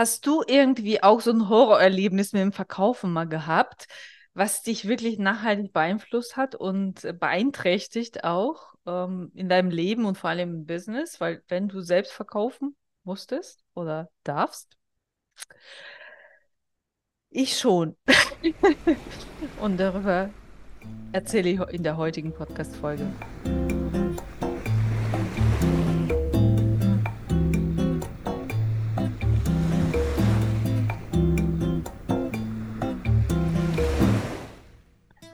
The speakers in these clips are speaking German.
Hast du irgendwie auch so ein Horrorerlebnis mit dem Verkaufen mal gehabt, was dich wirklich nachhaltig beeinflusst hat und beeinträchtigt auch ähm, in deinem Leben und vor allem im Business? Weil wenn du selbst verkaufen musstest oder darfst, ich schon. und darüber erzähle ich in der heutigen Podcast-Folge.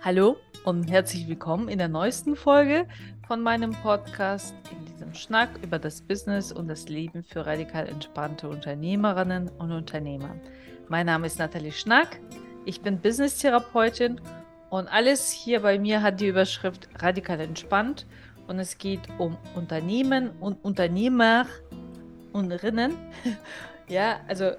Hallo und herzlich willkommen in der neuesten Folge von meinem Podcast, in diesem Schnack über das Business und das Leben für radikal entspannte Unternehmerinnen und Unternehmer. Mein Name ist Nathalie Schnack, ich bin Business-Therapeutin und alles hier bei mir hat die Überschrift radikal entspannt und es geht um Unternehmen und Unternehmer und Rinnen. ja, also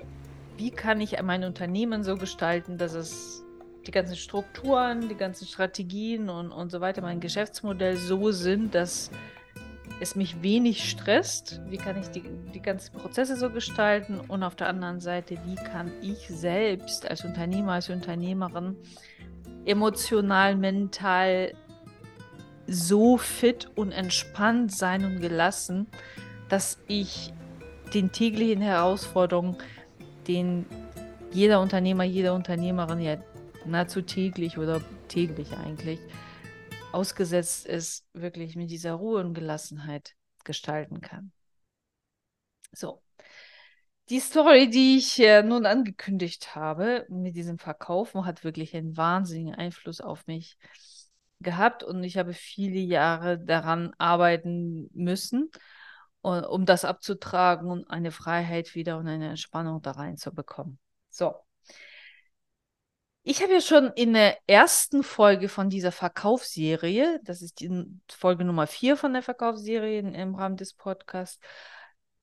wie kann ich mein Unternehmen so gestalten, dass es die ganzen Strukturen, die ganzen Strategien und, und so weiter, mein Geschäftsmodell so sind, dass es mich wenig stresst. Wie kann ich die, die ganzen Prozesse so gestalten? Und auf der anderen Seite, wie kann ich selbst als Unternehmer, als Unternehmerin emotional, mental so fit und entspannt sein und gelassen, dass ich den täglichen Herausforderungen, den jeder Unternehmer, jede Unternehmerin ja nahezu täglich oder täglich eigentlich ausgesetzt ist, wirklich mit dieser Ruhe und Gelassenheit gestalten kann. So. Die Story, die ich äh, nun angekündigt habe mit diesem Verkaufen, hat wirklich einen wahnsinnigen Einfluss auf mich gehabt und ich habe viele Jahre daran arbeiten müssen, um das abzutragen und eine Freiheit wieder und eine Entspannung da reinzubekommen. So. Ich habe ja schon in der ersten Folge von dieser Verkaufsserie, das ist die Folge Nummer vier von der Verkaufsserie im Rahmen des Podcasts,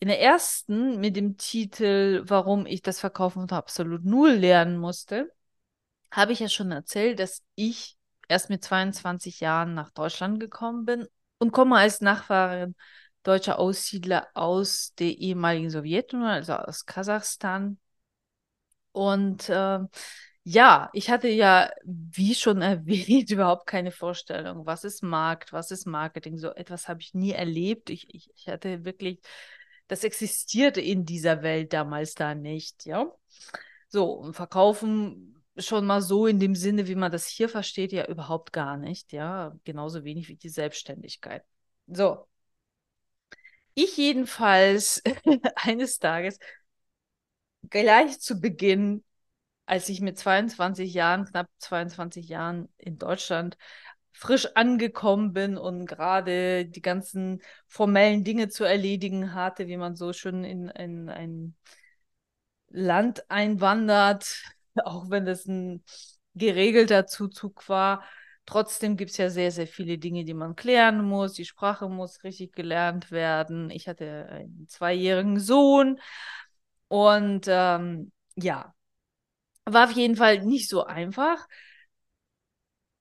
in der ersten mit dem Titel Warum ich das Verkaufen unter absolut null lernen musste, habe ich ja schon erzählt, dass ich erst mit 22 Jahren nach Deutschland gekommen bin und komme als Nachfahrin deutscher Aussiedler aus der ehemaligen Sowjetunion, also aus Kasachstan. Und äh, ja, ich hatte ja, wie schon erwähnt, überhaupt keine Vorstellung, was ist Markt, was ist Marketing. So etwas habe ich nie erlebt. Ich, ich, ich hatte wirklich, das existierte in dieser Welt damals da nicht, ja. So, und verkaufen schon mal so in dem Sinne, wie man das hier versteht, ja überhaupt gar nicht, ja. Genauso wenig wie die Selbstständigkeit. So. Ich jedenfalls eines Tages gleich zu Beginn als ich mit 22 Jahren, knapp 22 Jahren in Deutschland frisch angekommen bin und gerade die ganzen formellen Dinge zu erledigen hatte, wie man so schön in, in ein Land einwandert, auch wenn das ein geregelter Zuzug war. Trotzdem gibt es ja sehr, sehr viele Dinge, die man klären muss. Die Sprache muss richtig gelernt werden. Ich hatte einen zweijährigen Sohn und ähm, ja, war auf jeden Fall nicht so einfach.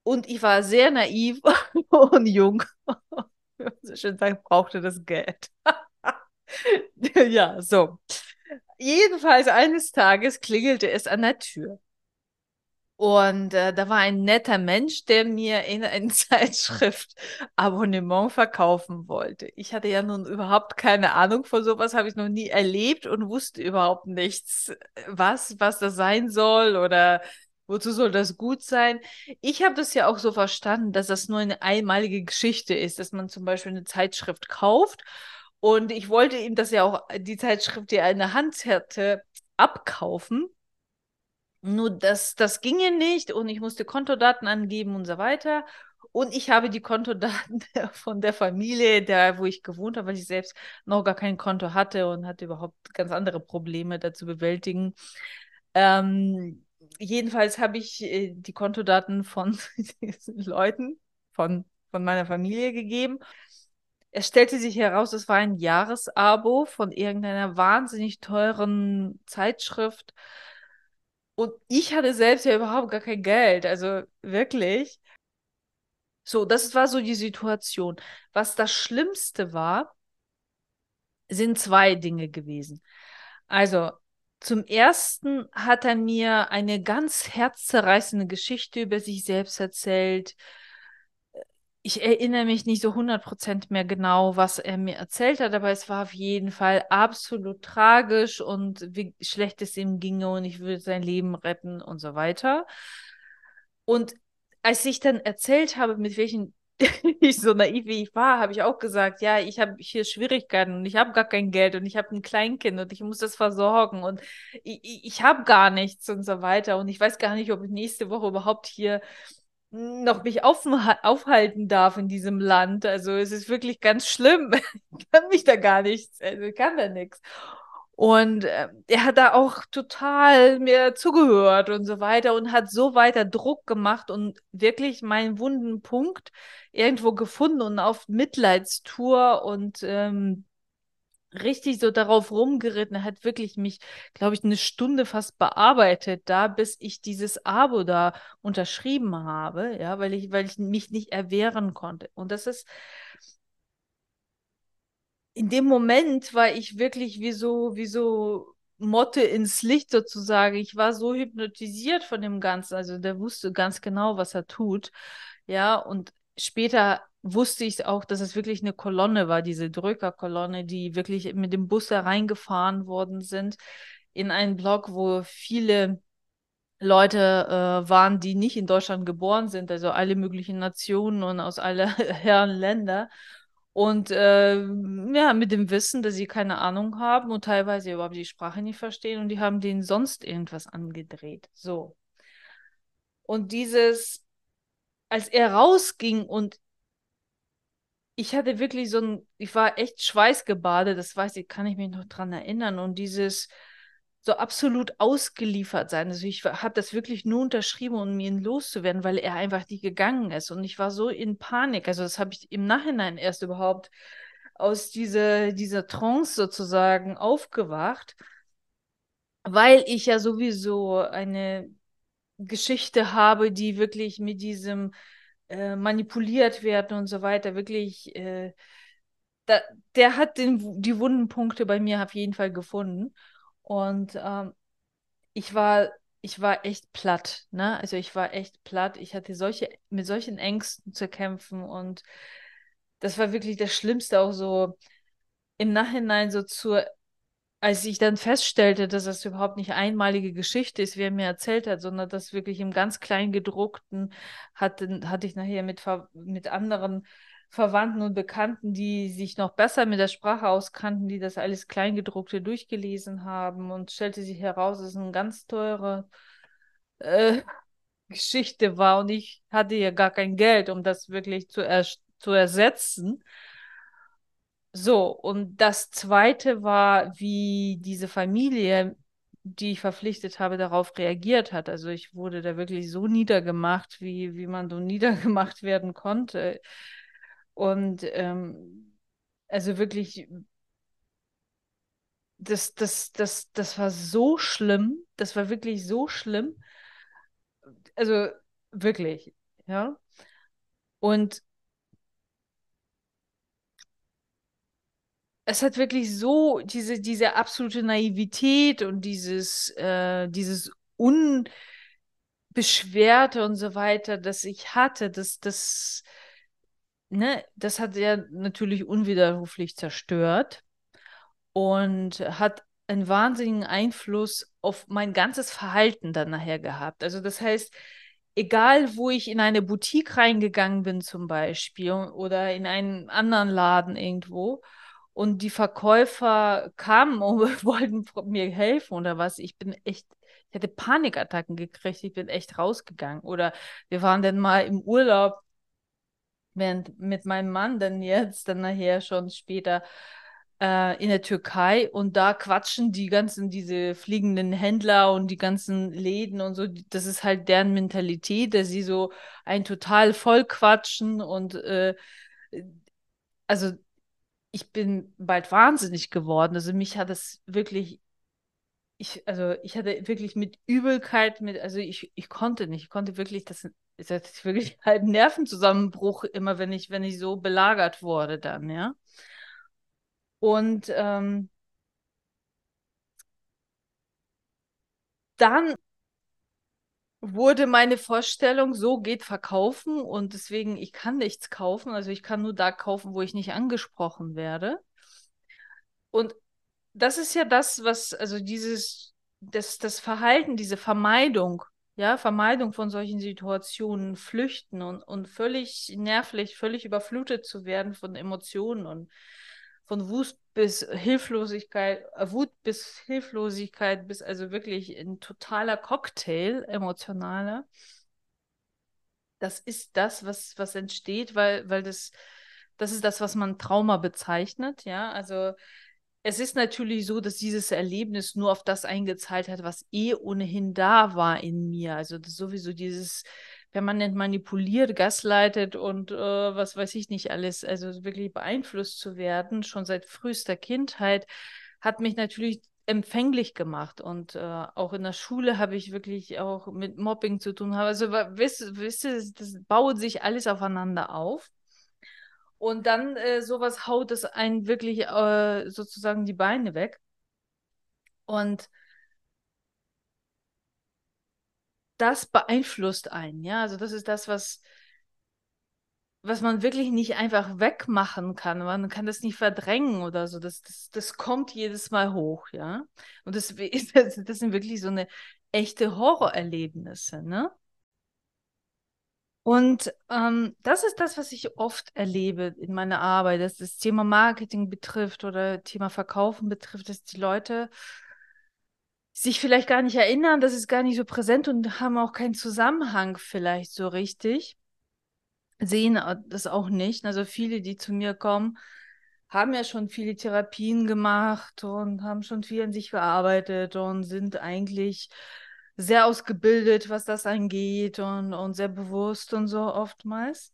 Und ich war sehr naiv und jung. so schön sagen, brauchte das Geld. ja, so. Jedenfalls eines Tages klingelte es an der Tür. Und äh, da war ein netter Mensch, der mir in eine Zeitschrift Abonnement verkaufen wollte. Ich hatte ja nun überhaupt keine Ahnung von sowas, habe ich noch nie erlebt und wusste überhaupt nichts, was, was das sein soll oder wozu soll das gut sein. Ich habe das ja auch so verstanden, dass das nur eine einmalige Geschichte ist, dass man zum Beispiel eine Zeitschrift kauft. Und ich wollte ihm das ja auch, die Zeitschrift, die er in der Hand hatte, abkaufen. Nur das, das ginge nicht und ich musste Kontodaten angeben und so weiter. Und ich habe die Kontodaten von der Familie, der, wo ich gewohnt habe, weil ich selbst noch gar kein Konto hatte und hatte überhaupt ganz andere Probleme da zu bewältigen. Ähm, jedenfalls habe ich äh, die Kontodaten von Leuten, von, von meiner Familie gegeben. Es stellte sich heraus, es war ein Jahresabo von irgendeiner wahnsinnig teuren Zeitschrift und ich hatte selbst ja überhaupt gar kein Geld, also wirklich. So, das war so die Situation. Was das Schlimmste war, sind zwei Dinge gewesen. Also, zum ersten hat er mir eine ganz herzzerreißende Geschichte über sich selbst erzählt. Ich erinnere mich nicht so 100% mehr genau, was er mir erzählt hat, aber es war auf jeden Fall absolut tragisch und wie schlecht es ihm ginge und ich würde sein Leben retten und so weiter. Und als ich dann erzählt habe, mit welchen ich so naiv wie ich war, habe ich auch gesagt, ja, ich habe hier Schwierigkeiten und ich habe gar kein Geld und ich habe ein Kleinkind und ich muss das versorgen und ich, ich, habe gar nichts und so weiter und ich weiß gar nicht, ob ich nächste Woche überhaupt hier noch mich auf, aufhalten darf in diesem Land. Also es ist wirklich ganz schlimm. ich kann mich da gar nichts, also ich kann da nichts. Und äh, er hat da auch total mir zugehört und so weiter und hat so weiter Druck gemacht und wirklich meinen wunden Punkt irgendwo gefunden und auf Mitleidstour und ähm, richtig so darauf rumgeritten. Er hat wirklich mich, glaube ich, eine Stunde fast bearbeitet da, bis ich dieses Abo da unterschrieben habe, ja, weil ich, weil ich mich nicht erwehren konnte. Und das ist in dem Moment war ich wirklich wie so, wie so Motte ins Licht sozusagen. Ich war so hypnotisiert von dem Ganzen. Also der wusste ganz genau, was er tut. Ja, und später wusste ich auch, dass es wirklich eine Kolonne war, diese Drückerkolonne, die wirklich mit dem Bus hereingefahren worden sind in einen Block, wo viele Leute äh, waren, die nicht in Deutschland geboren sind, also alle möglichen Nationen und aus aller Herren Länder. Und äh, ja, mit dem Wissen, dass sie keine Ahnung haben und teilweise überhaupt die Sprache nicht verstehen und die haben denen sonst irgendwas angedreht. So. Und dieses, als er rausging und ich hatte wirklich so ein, ich war echt schweißgebadet, das weiß ich, kann ich mich noch dran erinnern. Und dieses, so absolut ausgeliefert sein. Also ich habe das wirklich nur unterschrieben, um ihn loszuwerden, weil er einfach nicht gegangen ist. Und ich war so in Panik. Also das habe ich im Nachhinein erst überhaupt aus dieser, dieser Trance sozusagen aufgewacht, weil ich ja sowieso eine Geschichte habe, die wirklich mit diesem äh, manipuliert werden und so weiter, wirklich, äh, da, der hat den, die wunden Punkte bei mir auf jeden Fall gefunden. Und ähm, ich war, ich war echt platt, ne? Also ich war echt platt. Ich hatte solche, mit solchen Ängsten zu kämpfen und das war wirklich das Schlimmste auch so im Nachhinein so zur, als ich dann feststellte, dass das überhaupt nicht einmalige Geschichte ist, wie er mir erzählt hat, sondern das wirklich im ganz klein gedruckten hatte, hatte ich nachher mit, mit anderen Verwandten und Bekannten, die sich noch besser mit der Sprache auskannten, die das alles Kleingedruckte durchgelesen haben und stellte sich heraus, dass es eine ganz teure äh, Geschichte war und ich hatte ja gar kein Geld, um das wirklich zu, er zu ersetzen. So, und das zweite war, wie diese Familie, die ich verpflichtet habe, darauf reagiert hat. Also ich wurde da wirklich so niedergemacht, wie, wie man so niedergemacht werden konnte. Und ähm, also wirklich, das, das, das, das war so schlimm. Das war wirklich so schlimm. Also wirklich, ja. Und es hat wirklich so diese, diese absolute Naivität und dieses, äh, dieses Unbeschwerte und so weiter, das ich hatte, das, das, ne, das hat er natürlich unwiderruflich zerstört und hat einen wahnsinnigen Einfluss auf mein ganzes Verhalten dann nachher gehabt. Also das heißt, egal wo ich in eine Boutique reingegangen bin zum Beispiel oder in einen anderen Laden irgendwo und die Verkäufer kamen und wollten mir helfen oder was, ich bin echt, ich hatte Panikattacken gekriegt, ich bin echt rausgegangen. Oder wir waren dann mal im Urlaub während mit meinem Mann dann jetzt, dann nachher schon später äh, in der Türkei. Und da quatschen die ganzen, diese fliegenden Händler und die ganzen Läden und so, das ist halt deren Mentalität, dass sie so ein total voll quatschen und äh, also ich bin bald wahnsinnig geworden. Also mich hat es wirklich ich, also ich hatte wirklich mit Übelkeit, mit, also ich, ich konnte nicht, ich konnte wirklich, das, das ist wirklich halt Nervenzusammenbruch immer, wenn ich, wenn ich so belagert wurde dann, ja. Und ähm, dann wurde meine Vorstellung, so geht verkaufen und deswegen, ich kann nichts kaufen. Also ich kann nur da kaufen, wo ich nicht angesprochen werde. Und das ist ja das, was, also dieses, das, das Verhalten, diese Vermeidung, ja, Vermeidung von solchen Situationen, Flüchten und, und völlig nervlich, völlig überflutet zu werden von Emotionen und von Wut bis Hilflosigkeit, äh, Wut bis Hilflosigkeit, bis also wirklich ein totaler Cocktail, emotionaler. Das ist das, was, was entsteht, weil, weil das, das ist das, was man Trauma bezeichnet, ja. Also es ist natürlich so, dass dieses Erlebnis nur auf das eingezahlt hat, was eh ohnehin da war in mir. Also sowieso dieses permanent manipuliert, gasleitet und äh, was weiß ich nicht alles, also wirklich beeinflusst zu werden, schon seit frühester Kindheit, hat mich natürlich empfänglich gemacht und äh, auch in der Schule habe ich wirklich auch mit Mobbing zu tun. Also wisst, wisst ihr, das baut sich alles aufeinander auf. Und dann äh, sowas haut es einen wirklich äh, sozusagen die Beine weg. Und das beeinflusst einen, ja. Also das ist das, was, was man wirklich nicht einfach wegmachen kann. Man kann das nicht verdrängen oder so. Das, das, das kommt jedes Mal hoch, ja. Und das, das, das sind wirklich so eine echte Horrorerlebnisse, ne? Und ähm, das ist das, was ich oft erlebe in meiner Arbeit, dass das Thema Marketing betrifft oder Thema Verkaufen betrifft, dass die Leute sich vielleicht gar nicht erinnern, das ist gar nicht so präsent und haben auch keinen Zusammenhang vielleicht so richtig, sehen das auch nicht. Also viele, die zu mir kommen, haben ja schon viele Therapien gemacht und haben schon viel an sich gearbeitet und sind eigentlich sehr ausgebildet, was das angeht und, und sehr bewusst und so oftmals.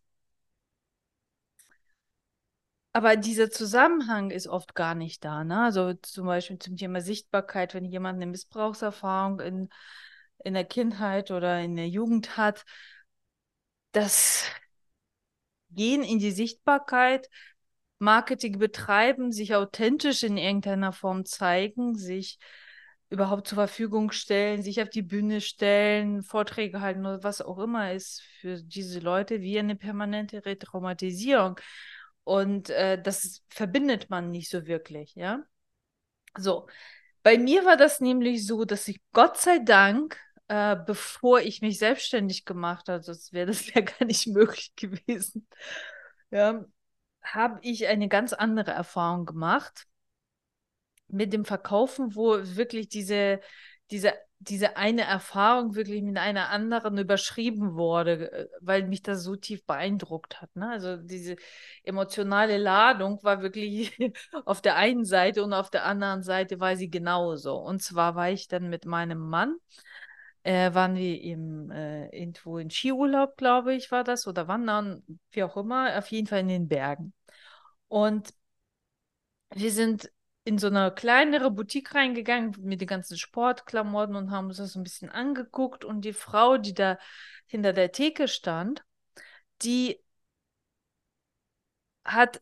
Aber dieser Zusammenhang ist oft gar nicht da. Ne? Also zum Beispiel zum Thema Sichtbarkeit, wenn jemand eine Missbrauchserfahrung in, in der Kindheit oder in der Jugend hat, das Gehen in die Sichtbarkeit, Marketing betreiben, sich authentisch in irgendeiner Form zeigen, sich überhaupt zur Verfügung stellen, sich auf die Bühne stellen, Vorträge halten oder was auch immer ist für diese Leute wie eine permanente Retraumatisierung. Und äh, das verbindet man nicht so wirklich, ja. So, bei mir war das nämlich so, dass ich Gott sei Dank, äh, bevor ich mich selbstständig gemacht habe, sonst wäre das ja gar nicht möglich gewesen, ja, habe ich eine ganz andere Erfahrung gemacht mit dem Verkaufen, wo wirklich diese, diese, diese eine Erfahrung wirklich mit einer anderen überschrieben wurde, äh, weil mich das so tief beeindruckt hat. Ne? Also diese emotionale Ladung war wirklich auf der einen Seite und auf der anderen Seite war sie genauso. Und zwar war ich dann mit meinem Mann, äh, waren wir im, äh, irgendwo in Skiurlaub, glaube ich, war das, oder wandern, wie auch immer, auf jeden Fall in den Bergen. Und wir sind in so eine kleinere Boutique reingegangen mit den ganzen Sportklamotten und haben uns das ein bisschen angeguckt. Und die Frau, die da hinter der Theke stand, die hat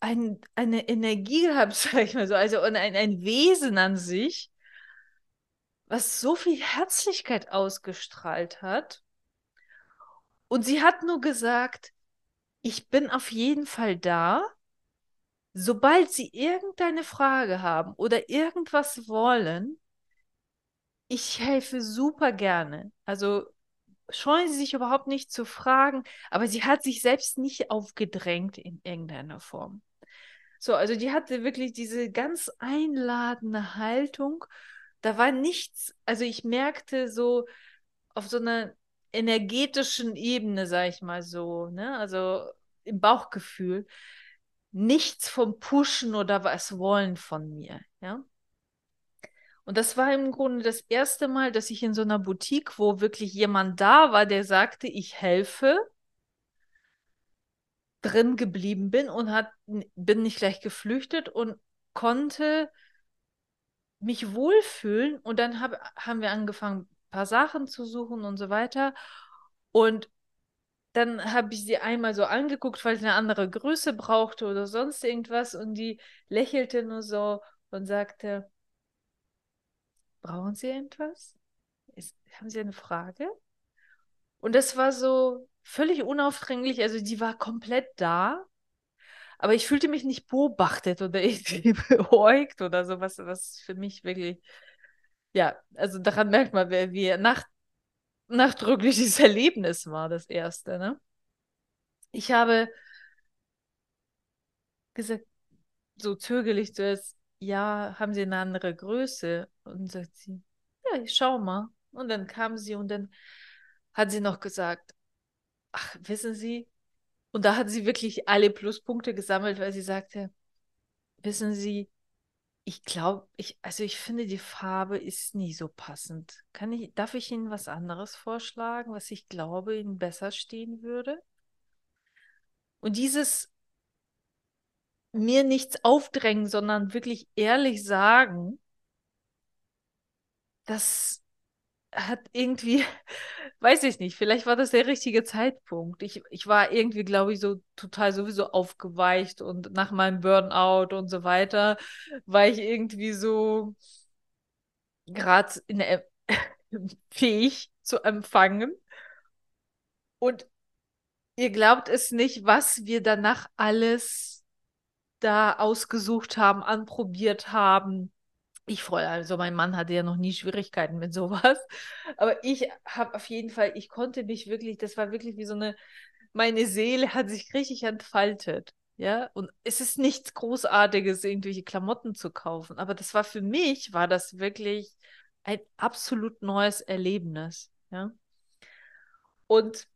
ein, eine Energie gehabt, sag ich mal so, also ein, ein Wesen an sich, was so viel Herzlichkeit ausgestrahlt hat. Und sie hat nur gesagt, ich bin auf jeden Fall da sobald sie irgendeine Frage haben oder irgendwas wollen, ich helfe super gerne. Also scheuen Sie sich überhaupt nicht zu fragen, aber sie hat sich selbst nicht aufgedrängt in irgendeiner Form. So, also die hatte wirklich diese ganz einladende Haltung. Da war nichts, also ich merkte so auf so einer energetischen Ebene, sag ich mal so, ne, also im Bauchgefühl, nichts vom Pushen oder was wollen von mir, ja. Und das war im Grunde das erste Mal, dass ich in so einer Boutique, wo wirklich jemand da war, der sagte, ich helfe, drin geblieben bin und hat, bin nicht gleich geflüchtet und konnte mich wohlfühlen. Und dann hab, haben wir angefangen, ein paar Sachen zu suchen und so weiter. Und dann habe ich sie einmal so angeguckt, weil ich eine andere Größe brauchte oder sonst irgendwas und die lächelte nur so und sagte, brauchen Sie etwas? ist, haben Sie eine Frage? Und das war so völlig unaufdringlich. Also die war komplett da. Aber ich fühlte mich nicht beobachtet oder irgendwie beäugt oder so, was, was für mich wirklich, ja, also daran merkt man, wie, wie nach, nachdrücklich dieses Erlebnis war, das erste, ne? Ich habe gesagt, so zögerlich zuerst, ja, haben Sie eine andere Größe? Und sagt sie, ja, ich schau mal. Und dann kam sie und dann hat sie noch gesagt, ach, wissen Sie, und da hat sie wirklich alle Pluspunkte gesammelt, weil sie sagte, wissen Sie, ich glaube, ich, also ich finde, die Farbe ist nie so passend. Kann ich, darf ich Ihnen was anderes vorschlagen, was ich glaube, Ihnen besser stehen würde? Und dieses mir nichts aufdrängen, sondern wirklich ehrlich sagen, das hat irgendwie, weiß ich nicht, vielleicht war das der richtige Zeitpunkt. Ich, ich war irgendwie, glaube ich, so total sowieso aufgeweicht und nach meinem Burnout und so weiter, war ich irgendwie so gerade fähig zu empfangen. Und ihr glaubt es nicht, was wir danach alles da ausgesucht haben, anprobiert haben ich freue, also mein Mann hatte ja noch nie Schwierigkeiten mit sowas. Aber ich habe auf jeden Fall, ich konnte mich wirklich, das war wirklich wie so eine, meine Seele hat sich richtig entfaltet. Ja, und es ist nichts Großartiges, irgendwelche Klamotten zu kaufen. Aber das war für mich, war das wirklich ein absolut neues Erlebnis. Ja. Und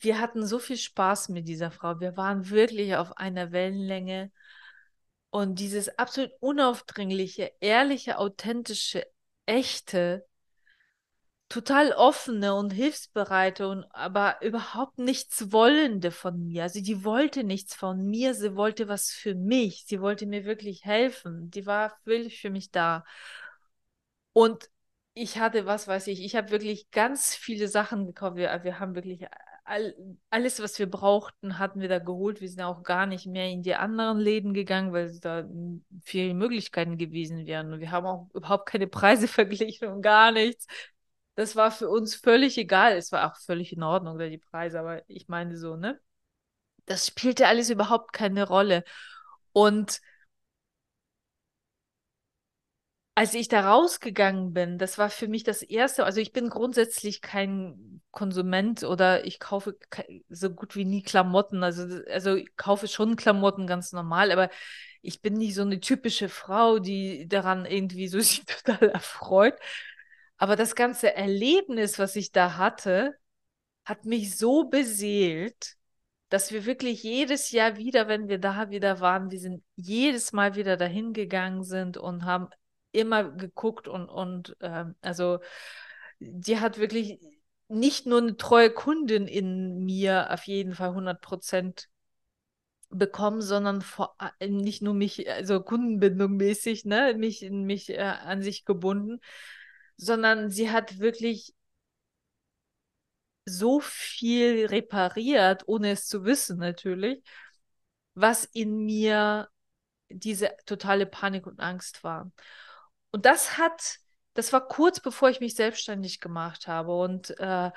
wir hatten so viel Spaß mit dieser Frau. Wir waren wirklich auf einer Wellenlänge. Und dieses absolut unaufdringliche, ehrliche, authentische, echte, total offene und hilfsbereite und aber überhaupt nichts wollende von mir. Also die wollte nichts von mir, sie wollte was für mich. Sie wollte mir wirklich helfen. Die war wirklich für mich da. Und ich hatte, was weiß ich, ich habe wirklich ganz viele Sachen gekauft. Wir, wir haben wirklich all, alles, was wir brauchten, hatten wir da geholt. Wir sind auch gar nicht mehr in die anderen Läden gegangen, weil da viele Möglichkeiten gewesen wären. Und wir haben auch überhaupt keine Preise verglichen und gar nichts. Das war für uns völlig egal. Es war auch völlig in Ordnung, die Preise, aber ich meine so, ne? Das spielte alles überhaupt keine Rolle. Und als ich da rausgegangen bin, das war für mich das erste, also ich bin grundsätzlich kein Konsument oder ich kaufe so gut wie nie Klamotten. Also, also ich kaufe schon Klamotten ganz normal, aber ich bin nicht so eine typische Frau, die daran irgendwie so sich total erfreut. Aber das ganze Erlebnis, was ich da hatte, hat mich so beseelt, dass wir wirklich jedes Jahr wieder, wenn wir da wieder waren, wir sind jedes Mal wieder dahin gegangen sind und haben immer geguckt und, und äh, also die hat wirklich nicht nur eine treue Kundin in mir auf jeden Fall 100 Prozent bekommen, sondern vor, nicht nur mich, also Kundenbindung mäßig, ne, mich, mich äh, an sich gebunden, sondern sie hat wirklich so viel repariert, ohne es zu wissen natürlich, was in mir diese totale Panik und Angst war. Und das hat, das war kurz bevor ich mich selbstständig gemacht habe. Und äh,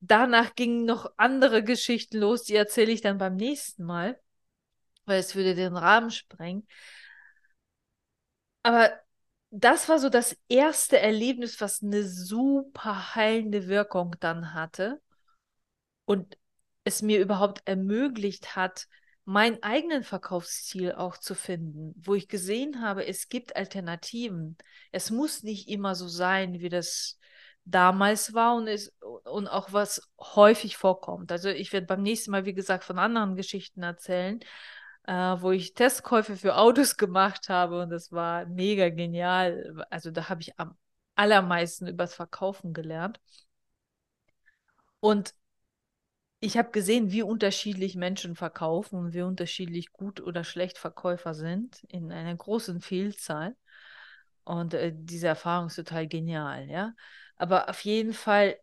danach gingen noch andere Geschichten los, die erzähle ich dann beim nächsten Mal, weil es würde den Rahmen sprengen. Aber das war so das erste Erlebnis, was eine super heilende Wirkung dann hatte und es mir überhaupt ermöglicht hat, meinen eigenen Verkaufsziel auch zu finden, wo ich gesehen habe, es gibt Alternativen. Es muss nicht immer so sein, wie das damals war und, es, und auch was häufig vorkommt. Also ich werde beim nächsten Mal, wie gesagt, von anderen Geschichten erzählen, äh, wo ich Testkäufe für Autos gemacht habe und das war mega genial. Also da habe ich am allermeisten übers Verkaufen gelernt. Und ich habe gesehen, wie unterschiedlich Menschen verkaufen und wie unterschiedlich gut oder schlecht Verkäufer sind in einer großen Vielzahl. Und äh, diese Erfahrung ist total genial, ja. Aber auf jeden Fall,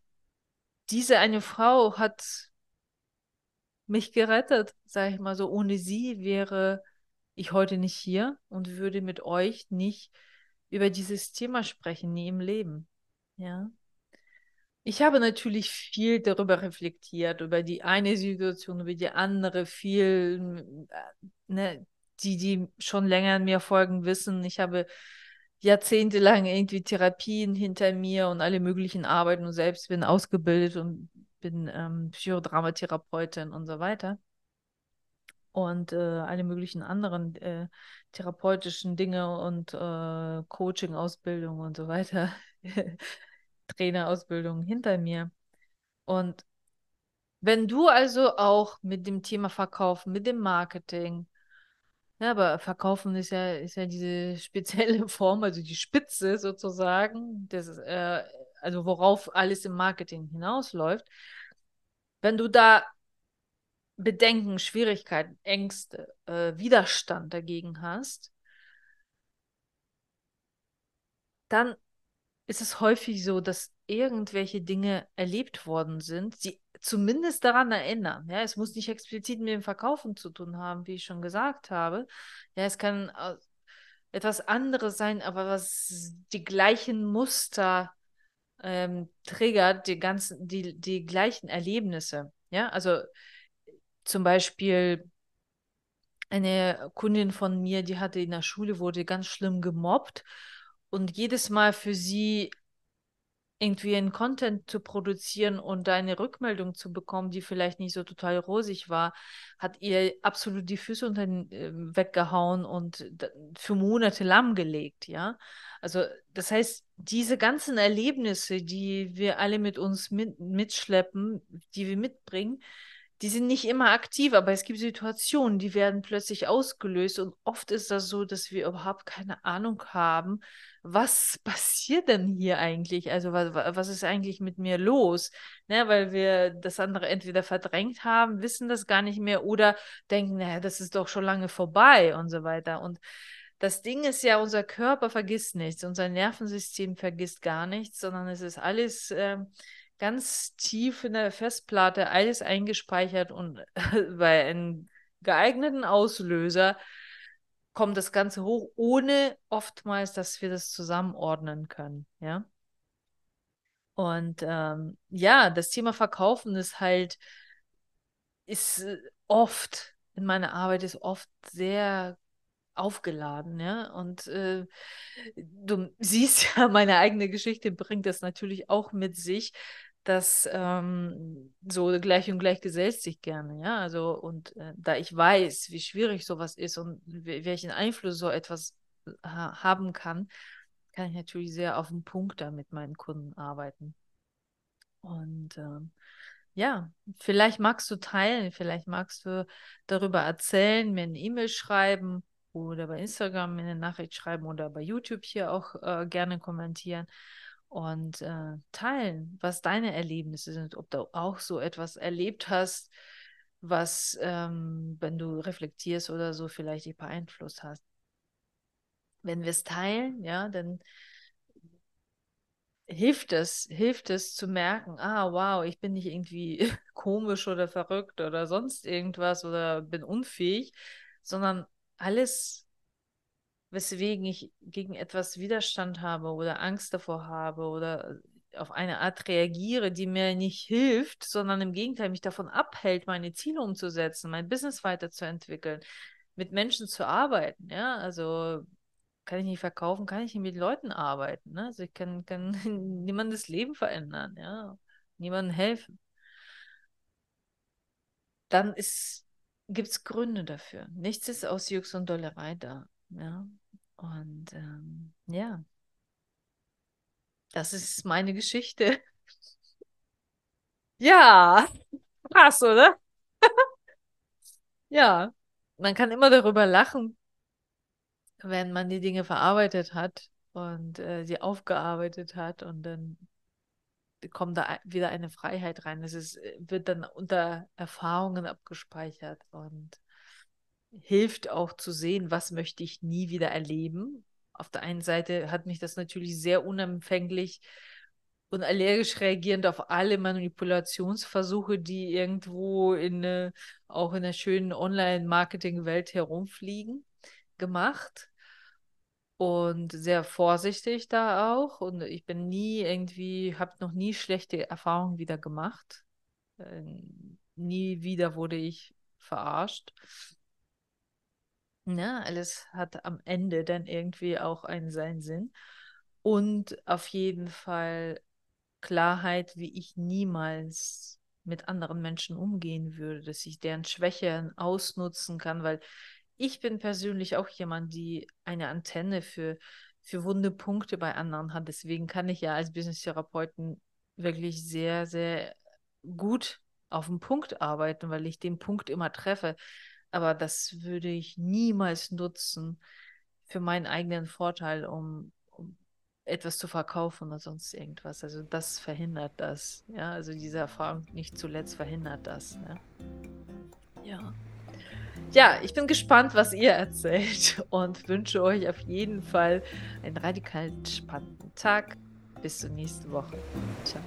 diese eine Frau hat mich gerettet, sage ich mal so. Ohne sie wäre ich heute nicht hier und würde mit euch nicht über dieses Thema sprechen, nie im Leben. Ja. Ich habe natürlich viel darüber reflektiert, über die eine Situation, über die andere, viel, äh, ne, die, die schon länger an mir folgen, wissen. Ich habe jahrzehntelang irgendwie Therapien hinter mir und alle möglichen Arbeiten und selbst bin ausgebildet und bin ähm, Psychodramatherapeutin und so weiter. Und äh, alle möglichen anderen äh, therapeutischen Dinge und äh, Coaching-Ausbildung und so weiter, Trainerausbildung hinter mir. Und wenn du also auch mit dem Thema Verkaufen, mit dem Marketing, ja, aber Verkaufen ist ja, ist ja diese spezielle Form, also die Spitze sozusagen, das, äh, also worauf alles im Marketing hinausläuft. Wenn du da Bedenken, Schwierigkeiten, Ängste, äh, Widerstand dagegen hast, dann ist es häufig so, dass irgendwelche Dinge erlebt worden sind, die zumindest daran erinnern. Ja, es muss nicht explizit mit dem Verkaufen zu tun haben, wie ich schon gesagt habe. Ja, es kann äh, etwas anderes sein, aber was die gleichen Muster ähm, triggert, die ganzen, die, die gleichen Erlebnisse. Ja, also zum Beispiel eine Kundin von mir, die hatte in der Schule, wurde ganz schlimm gemobbt und jedes Mal für sie irgendwie einen Content zu produzieren und eine Rückmeldung zu bekommen, die vielleicht nicht so total rosig war, hat ihr absolut die Füße unter den, äh, weggehauen und für Monate lahmgelegt, ja. Also das heißt, diese ganzen Erlebnisse, die wir alle mit uns mit, mitschleppen, die wir mitbringen, die sind nicht immer aktiv, aber es gibt Situationen, die werden plötzlich ausgelöst und oft ist das so, dass wir überhaupt keine Ahnung haben, was passiert denn hier eigentlich? Also was, was ist eigentlich mit mir los? Ne, weil wir das andere entweder verdrängt haben, wissen das gar nicht mehr oder denken, naja, das ist doch schon lange vorbei und so weiter. Und das Ding ist ja, unser Körper vergisst nichts, unser Nervensystem vergisst gar nichts, sondern es ist alles... Äh, ganz tief in der Festplatte alles eingespeichert und bei einem geeigneten Auslöser kommt das Ganze hoch, ohne oftmals, dass wir das zusammenordnen können, ja. Und ähm, ja, das Thema Verkaufen ist halt, ist äh, oft, in meiner Arbeit ist oft sehr aufgeladen, ja. Und äh, du siehst ja, meine eigene Geschichte bringt das natürlich auch mit sich, dass ähm, so gleich und gleich gesellt sich gerne, ja. Also, und äh, da ich weiß, wie schwierig sowas ist und welchen Einfluss so etwas ha haben kann, kann ich natürlich sehr auf den Punkt da mit meinen Kunden arbeiten. Und ähm, ja, vielleicht magst du teilen, vielleicht magst du darüber erzählen, mir eine E-Mail schreiben oder bei Instagram mir eine Nachricht schreiben oder bei YouTube hier auch äh, gerne kommentieren und äh, teilen, was deine Erlebnisse sind, ob du auch so etwas erlebt hast, was, ähm, wenn du reflektierst oder so, vielleicht dich beeinflusst hast. Wenn wir es teilen, ja, dann hilft es, hilft es zu merken, ah, wow, ich bin nicht irgendwie komisch oder verrückt oder sonst irgendwas oder bin unfähig, sondern alles weswegen ich gegen etwas Widerstand habe oder Angst davor habe oder auf eine Art reagiere, die mir nicht hilft, sondern im Gegenteil mich davon abhält, meine Ziele umzusetzen, mein Business weiterzuentwickeln, mit Menschen zu arbeiten. Ja, also kann ich nicht verkaufen, kann ich nicht mit Leuten arbeiten. Ne? Also ich kann, kann niemandes Leben verändern, ja, niemandem helfen. Dann gibt es Gründe dafür. Nichts ist aus Jux und Dollerei da. Ja, und ähm, ja, das ist meine Geschichte. ja, krass, oder? ja, man kann immer darüber lachen, wenn man die Dinge verarbeitet hat und äh, sie aufgearbeitet hat und dann kommt da wieder eine Freiheit rein. Es ist, äh, wird dann unter Erfahrungen abgespeichert und hilft auch zu sehen, was möchte ich nie wieder erleben. Auf der einen Seite hat mich das natürlich sehr unempfänglich und allergisch reagierend auf alle Manipulationsversuche, die irgendwo in eine, auch in der schönen Online-Marketing-Welt herumfliegen, gemacht. und sehr vorsichtig da auch. Und ich bin nie irgendwie, habe noch nie schlechte Erfahrungen wieder gemacht. Äh, nie wieder wurde ich verarscht. Ja, alles hat am Ende dann irgendwie auch einen seinen Sinn. Und auf jeden Fall Klarheit, wie ich niemals mit anderen Menschen umgehen würde, dass ich deren Schwächen ausnutzen kann, weil ich bin persönlich auch jemand, die eine Antenne für, für wunde Punkte bei anderen hat. Deswegen kann ich ja als Business-Therapeuten wirklich sehr, sehr gut auf den Punkt arbeiten, weil ich den Punkt immer treffe. Aber das würde ich niemals nutzen für meinen eigenen Vorteil, um, um etwas zu verkaufen oder sonst irgendwas. Also das verhindert das. Ja, also diese Erfahrung nicht zuletzt verhindert das. Ja. ja. Ja, ich bin gespannt, was ihr erzählt und wünsche euch auf jeden Fall einen radikal spannenden Tag. Bis zur nächsten Woche. Ciao.